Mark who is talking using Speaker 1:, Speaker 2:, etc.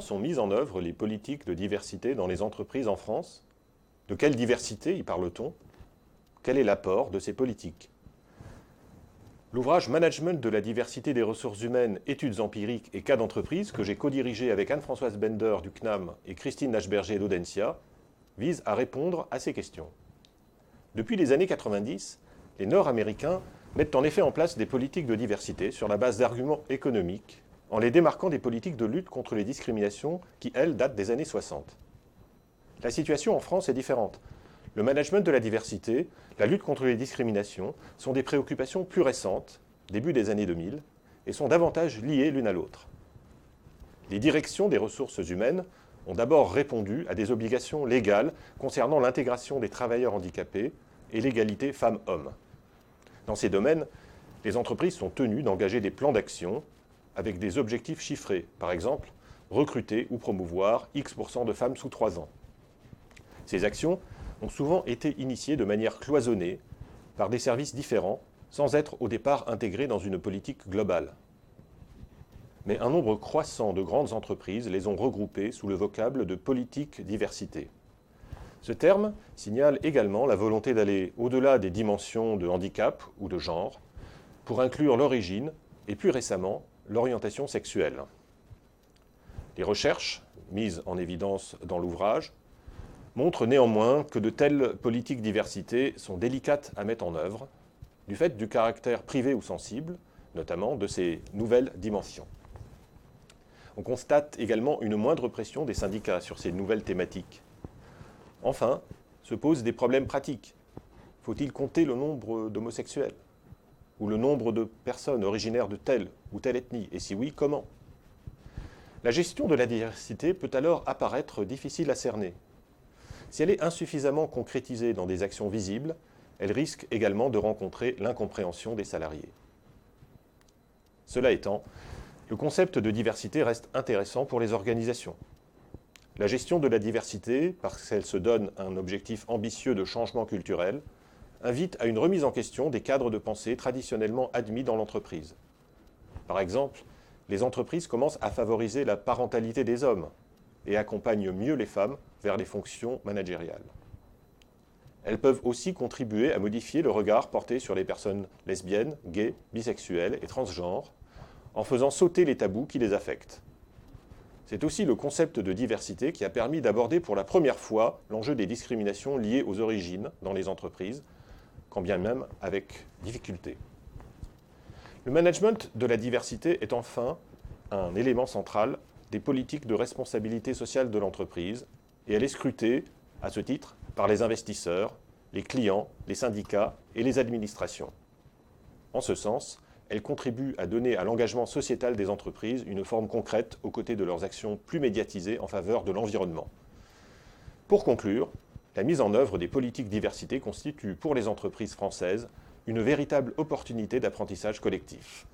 Speaker 1: sont mises en œuvre les politiques de diversité dans les entreprises en France? De quelle diversité y parle-t-on? Quel est l'apport de ces politiques? L'ouvrage Management de la diversité des ressources humaines, études empiriques et cas d'entreprise, que j'ai co-dirigé avec Anne-Françoise Bender du CNAM et Christine Nashberger d'Audencia, vise à répondre à ces questions. Depuis les années 90, les Nord-Américains mettent en effet en place des politiques de diversité sur la base d'arguments économiques, en les démarquant des politiques de lutte contre les discriminations qui, elles, datent des années 60. La situation en France est différente. Le management de la diversité, la lutte contre les discriminations sont des préoccupations plus récentes, début des années 2000, et sont davantage liées l'une à l'autre. Les directions des ressources humaines ont d'abord répondu à des obligations légales concernant l'intégration des travailleurs handicapés et l'égalité femmes-hommes. Dans ces domaines, les entreprises sont tenues d'engager des plans d'action avec des objectifs chiffrés, par exemple recruter ou promouvoir X% de femmes sous 3 ans. Ces actions ont souvent été initiés de manière cloisonnée par des services différents sans être au départ intégrés dans une politique globale. Mais un nombre croissant de grandes entreprises les ont regroupés sous le vocable de politique diversité. Ce terme signale également la volonté d'aller au-delà des dimensions de handicap ou de genre pour inclure l'origine et plus récemment l'orientation sexuelle. Les recherches mises en évidence dans l'ouvrage montre néanmoins que de telles politiques diversité sont délicates à mettre en œuvre, du fait du caractère privé ou sensible, notamment de ces nouvelles dimensions. On constate également une moindre pression des syndicats sur ces nouvelles thématiques. Enfin, se posent des problèmes pratiques. Faut-il compter le nombre d'homosexuels? Ou le nombre de personnes originaires de telle ou telle ethnie Et si oui, comment? La gestion de la diversité peut alors apparaître difficile à cerner, si elle est insuffisamment concrétisée dans des actions visibles, elle risque également de rencontrer l'incompréhension des salariés. Cela étant, le concept de diversité reste intéressant pour les organisations. La gestion de la diversité, parce qu'elle se donne un objectif ambitieux de changement culturel, invite à une remise en question des cadres de pensée traditionnellement admis dans l'entreprise. Par exemple, les entreprises commencent à favoriser la parentalité des hommes et accompagnent mieux les femmes vers les fonctions managériales. Elles peuvent aussi contribuer à modifier le regard porté sur les personnes lesbiennes, gays, bisexuelles et transgenres, en faisant sauter les tabous qui les affectent. C'est aussi le concept de diversité qui a permis d'aborder pour la première fois l'enjeu des discriminations liées aux origines dans les entreprises, quand bien même avec difficulté. Le management de la diversité est enfin un élément central des politiques de responsabilité sociale de l'entreprise et elle est scrutée, à ce titre, par les investisseurs, les clients, les syndicats et les administrations. En ce sens, elle contribue à donner à l'engagement sociétal des entreprises une forme concrète aux côtés de leurs actions plus médiatisées en faveur de l'environnement. Pour conclure, la mise en œuvre des politiques diversité constitue pour les entreprises françaises une véritable opportunité d'apprentissage collectif.